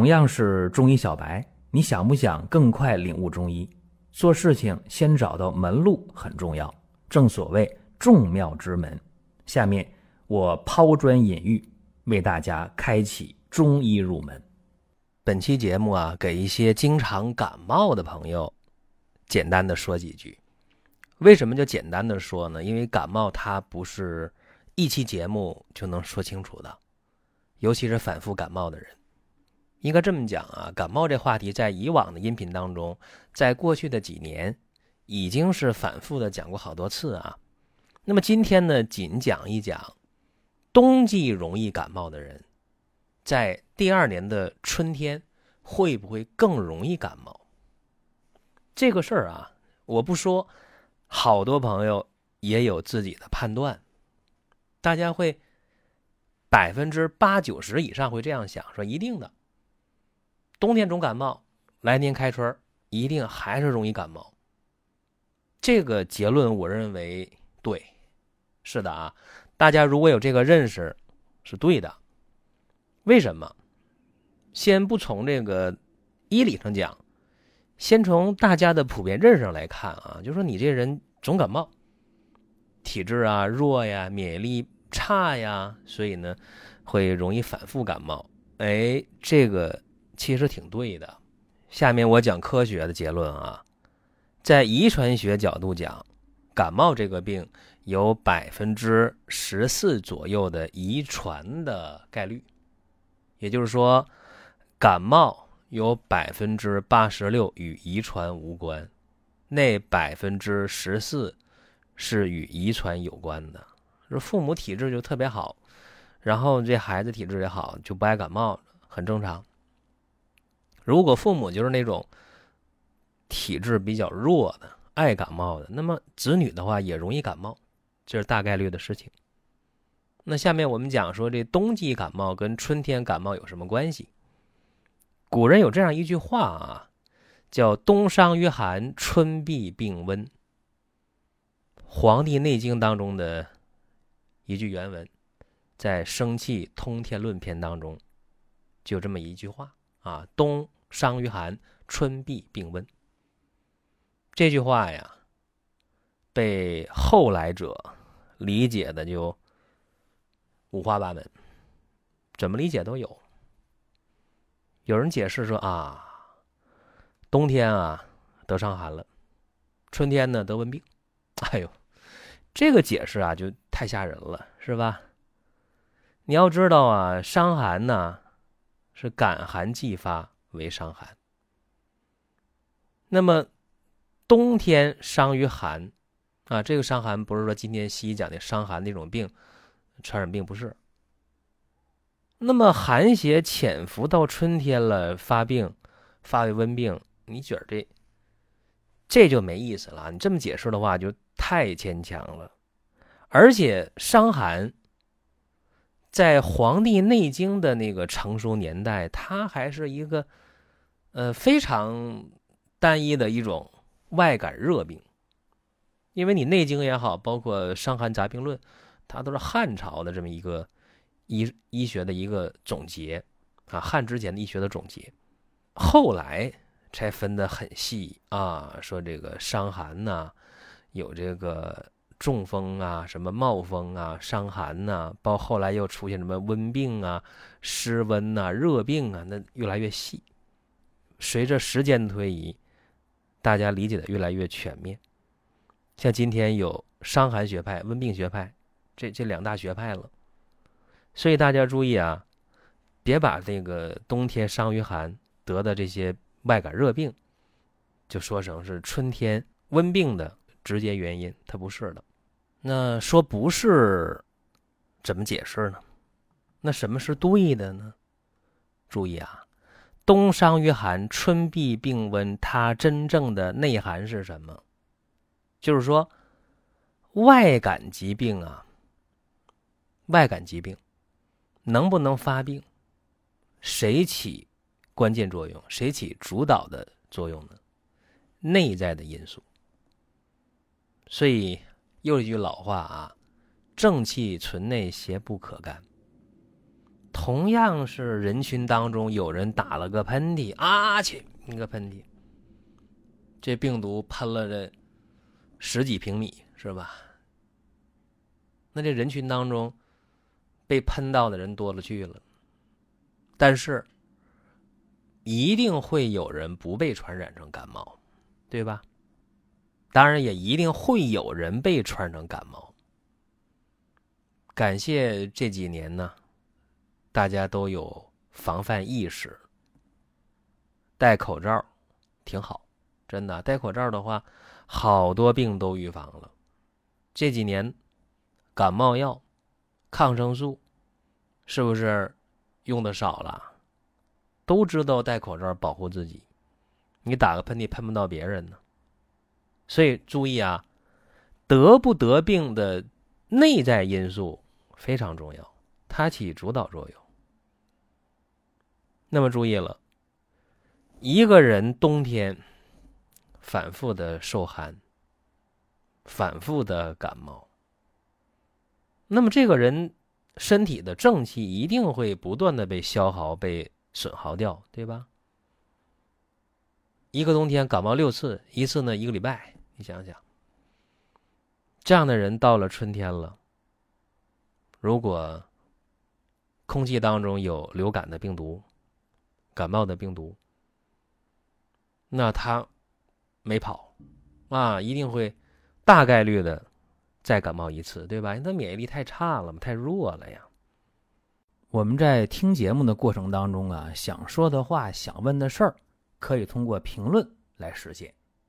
同样是中医小白，你想不想更快领悟中医？做事情先找到门路很重要，正所谓众妙之门。下面我抛砖引玉，为大家开启中医入门。本期节目啊，给一些经常感冒的朋友，简单的说几句。为什么就简单的说呢？因为感冒它不是一期节目就能说清楚的，尤其是反复感冒的人。应该这么讲啊，感冒这话题在以往的音频当中，在过去的几年已经是反复的讲过好多次啊。那么今天呢，仅讲一讲冬季容易感冒的人，在第二年的春天会不会更容易感冒？这个事儿啊，我不说，好多朋友也有自己的判断，大家会百分之八九十以上会这样想，说一定的。冬天总感冒，来年开春一定还是容易感冒。这个结论我认为对，是的啊，大家如果有这个认识，是对的。为什么？先不从这个医理上讲，先从大家的普遍认识上来看啊，就说你这人总感冒，体质啊弱呀，免疫力差呀，所以呢会容易反复感冒。哎，这个。其实挺对的。下面我讲科学的结论啊，在遗传学角度讲，感冒这个病有百分之十四左右的遗传的概率，也就是说，感冒有百分之八十六与遗传无关，那百分之十四是与遗传有关的。说父母体质就特别好，然后这孩子体质也好，就不爱感冒，很正常。如果父母就是那种体质比较弱的、爱感冒的，那么子女的话也容易感冒，这是大概率的事情。那下面我们讲说，这冬季感冒跟春天感冒有什么关系？古人有这样一句话啊，叫“冬伤于寒，春必病温”。《黄帝内经》当中的一句原文，在《生气通天论篇》当中，就这么一句话。啊，冬伤于寒，春必病温。这句话呀，被后来者理解的就五花八门，怎么理解都有。有人解释说啊，冬天啊得伤寒了，春天呢得温病。哎呦，这个解释啊就太吓人了，是吧？你要知道啊，伤寒呢。是感寒季发为伤寒。那么冬天伤于寒啊，这个伤寒不是说今天西医讲的伤寒那种病，传染病不是。那么寒邪潜伏到春天了，发病发为温病，你觉得这这就没意思了。你这么解释的话，就太牵强了。而且伤寒。在《黄帝内经》的那个成熟年代，它还是一个呃非常单一的一种外感热病，因为你《内经》也好，包括《伤寒杂病论》，它都是汉朝的这么一个医医学的一个总结啊，汉之前的医学的总结，后来才分得很细啊，说这个伤寒呐，有这个。中风啊，什么冒风啊，伤寒呐，包后来又出现什么温病啊、湿温呐、热病啊，那越来越细。随着时间的推移，大家理解的越来越全面。像今天有伤寒学派、温病学派，这这两大学派了。所以大家注意啊，别把这个冬天伤于寒得的这些外感热病，就说成是春天温病的直接原因，它不是的。那说不是，怎么解释呢？那什么是对的呢？注意啊，冬伤于寒，春必病温。它真正的内涵是什么？就是说，外感疾病啊，外感疾病能不能发病，谁起关键作用？谁起主导的作用呢？内在的因素。所以。又一句老话啊，正气存内，邪不可干。同样是人群当中有人打了个喷嚏，啊去一个喷嚏，这病毒喷了这十几平米是吧？那这人群当中被喷到的人多了去了，但是一定会有人不被传染成感冒，对吧？当然也一定会有人被传成感冒。感谢这几年呢，大家都有防范意识，戴口罩挺好，真的戴口罩的话，好多病都预防了。这几年感冒药、抗生素是不是用的少了？都知道戴口罩保护自己，你打个喷嚏喷不到别人呢。所以注意啊，得不得病的内在因素非常重要，它起主导作用。那么注意了，一个人冬天反复的受寒，反复的感冒，那么这个人身体的正气一定会不断的被消耗、被损耗掉，对吧？一个冬天感冒六次，一次呢一个礼拜。你想想，这样的人到了春天了，如果空气当中有流感的病毒、感冒的病毒，那他没跑啊，一定会大概率的再感冒一次，对吧？因为他免疫力太差了嘛，太弱了呀。我们在听节目的过程当中啊，想说的话、想问的事儿，可以通过评论来实现。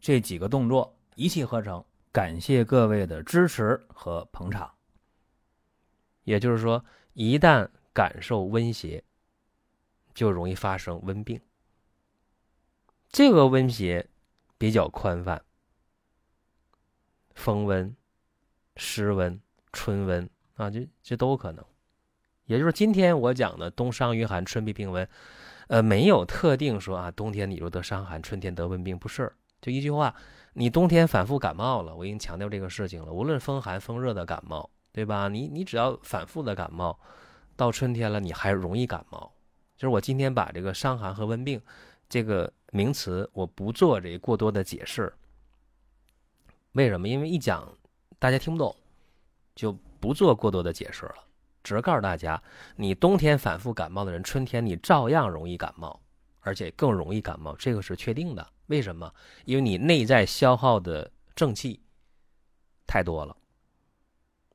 这几个动作一气呵成，感谢各位的支持和捧场。也就是说，一旦感受温邪，就容易发生温病。这个温邪比较宽泛，风温、湿温、春温啊，这这都可能。也就是今天我讲的冬伤于寒，春必病温，呃，没有特定说啊，冬天你若得伤寒，春天得温病，不是。就一句话，你冬天反复感冒了，我已经强调这个事情了。无论风寒风热的感冒，对吧？你你只要反复的感冒，到春天了你还容易感冒。就是我今天把这个伤寒和温病这个名词，我不做这过多的解释。为什么？因为一讲大家听不懂，就不做过多的解释了。只是告诉大家，你冬天反复感冒的人，春天你照样容易感冒，而且更容易感冒，这个是确定的。为什么？因为你内在消耗的正气太多了。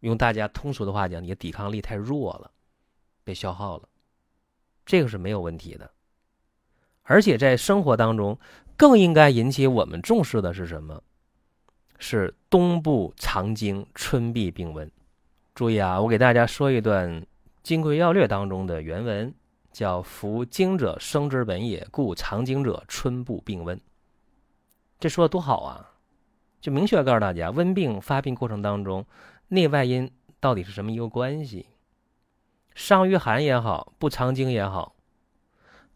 用大家通俗的话讲，你的抵抗力太弱了，被消耗了，这个是没有问题的。而且在生活当中，更应该引起我们重视的是什么？是冬不藏经，春必病温。注意啊，我给大家说一段《金匮要略》当中的原文，叫“夫经者生之本也，故藏经者春不病温。”这说的多好啊！就明确告诉大家，温病发病过程当中，内外因到底是什么一个关系？伤于寒也好，不藏经也好，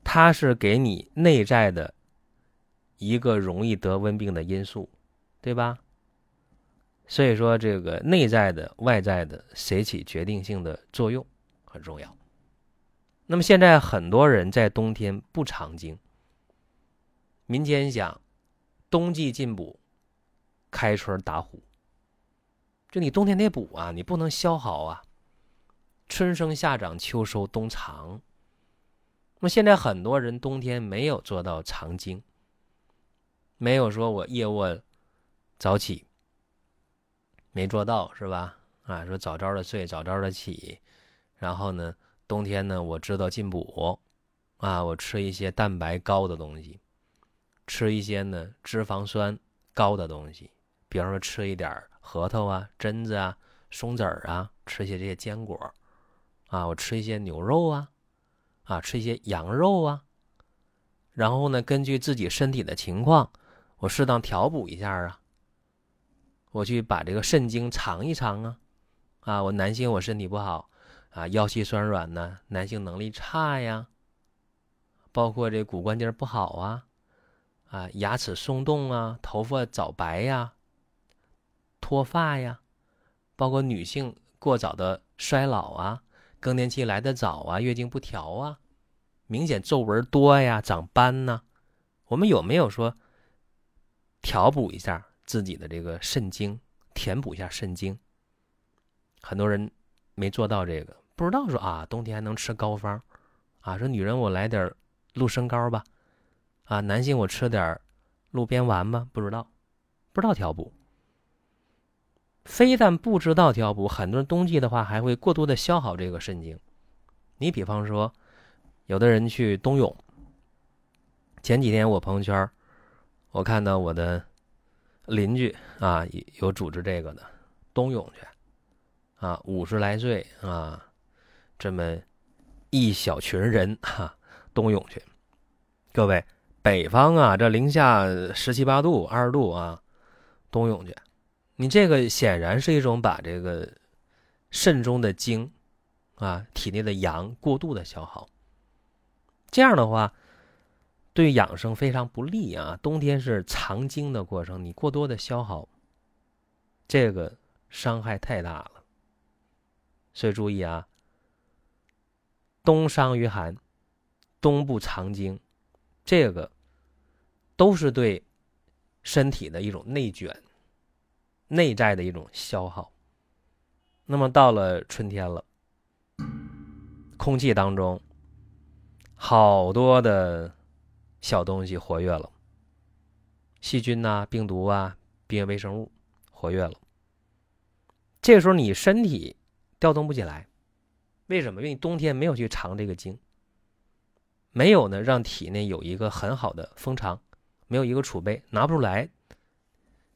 它是给你内在的一个容易得温病的因素，对吧？所以说，这个内在的、外在的，谁起决定性的作用很重要。那么现在很多人在冬天不藏经，民间讲。冬季进补，开春打虎。就你冬天得补啊，你不能消耗啊。春生夏长秋收冬藏。那么现在很多人冬天没有做到藏经，没有说我夜卧早起，没做到是吧？啊，说早早的睡，早早的起，然后呢，冬天呢，我知道进补，啊，我吃一些蛋白高的东西。吃一些呢脂肪酸高的东西，比方说吃一点核桃啊、榛子啊、松子儿啊，吃一些这些坚果，啊，我吃一些牛肉啊，啊，吃一些羊肉啊。然后呢，根据自己身体的情况，我适当调补一下啊。我去把这个肾经藏一藏啊，啊，我男性我身体不好啊，腰膝酸软呢，男性能力差呀，包括这骨关节不好啊，啊，牙齿松动啊，头发早白呀，脱发呀，包括女性过早的衰老啊，更年期来得早啊，月经不调啊。明显皱纹多呀，长斑呢，我们有没有说调补一下自己的这个肾经，填补一下肾经？很多人没做到这个，不知道说啊，冬天还能吃膏方啊？说女人我来点鹿参膏吧，啊，男性我吃点鹿鞭丸吧？不知道，不知道调补。非但不知道调补，很多人冬季的话还会过度的消耗这个肾经。你比方说。有的人去冬泳。前几天我朋友圈，我看到我的邻居啊，有组织这个的冬泳去，啊，五十来岁啊，这么一小群人哈，冬泳去。各位，北方啊，这零下十七八度、二十度啊，冬泳去，你这个显然是一种把这个肾中的精啊，体内的阳过度的消耗。这样的话，对养生非常不利啊！冬天是藏精的过程，你过多的消耗，这个伤害太大了。所以注意啊，冬伤于寒，冬不藏精，这个都是对身体的一种内卷、内在的一种消耗。那么到了春天了，空气当中。好多的小东西活跃了，细菌呐、病毒啊、病原微生物活跃了。这时候你身体调动不起来，为什么？因为你冬天没有去藏这个精，没有呢，让体内有一个很好的封藏，没有一个储备，拿不出来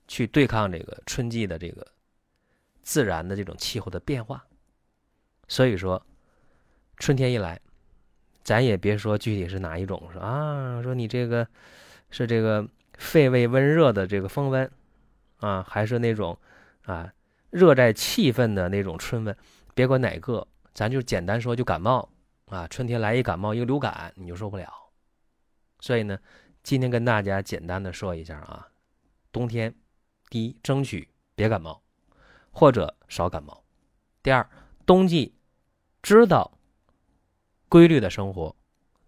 去对抗这个春季的这个自然的这种气候的变化。所以说，春天一来。咱也别说具体是哪一种，说啊，说你这个是这个肺胃温热的这个风温啊，还是那种啊热带气氛的那种春温？别管哪个，咱就简单说，就感冒啊，春天来一感冒，一个流感你就受不了。所以呢，今天跟大家简单的说一下啊，冬天第一，争取别感冒，或者少感冒；第二，冬季知道。规律的生活，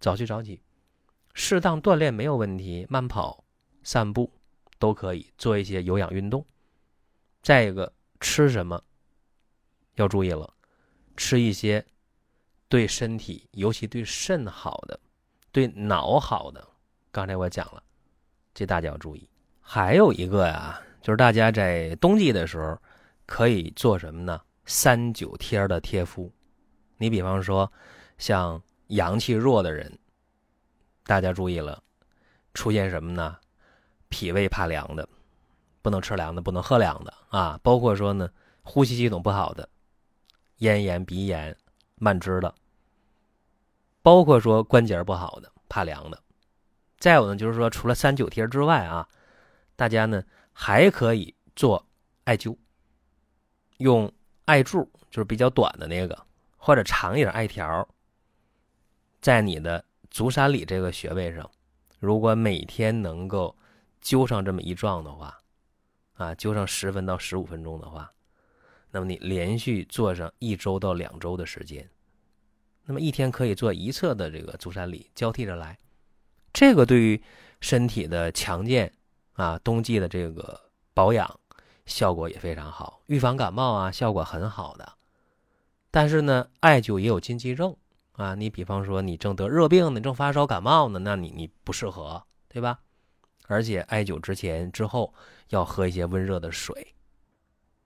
早睡早起，适当锻炼没有问题，慢跑、散步都可以做一些有氧运动。再一个，吃什么要注意了，吃一些对身体，尤其对肾好的、对脑好的。刚才我讲了，这大家要注意。还有一个呀，就是大家在冬季的时候可以做什么呢？三九贴的贴敷。你比方说。像阳气弱的人，大家注意了，出现什么呢？脾胃怕凉的，不能吃凉的，不能喝凉的啊！包括说呢，呼吸系统不好的，咽炎、鼻炎、慢支的，包括说关节不好的，怕凉的。再有呢，就是说除了三九贴之外啊，大家呢还可以做艾灸，用艾柱，就是比较短的那个，或者长一点艾条。在你的足三里这个穴位上，如果每天能够灸上这么一撞的话，啊，灸上十分到十五分钟的话，那么你连续做上一周到两周的时间，那么一天可以做一侧的这个足三里，交替着来，这个对于身体的强健啊，冬季的这个保养效果也非常好，预防感冒啊，效果很好的。但是呢，艾灸也有禁忌症。啊，你比方说你正得热病呢，正发烧感冒呢，那你你不适合，对吧？而且艾灸之前之后要喝一些温热的水。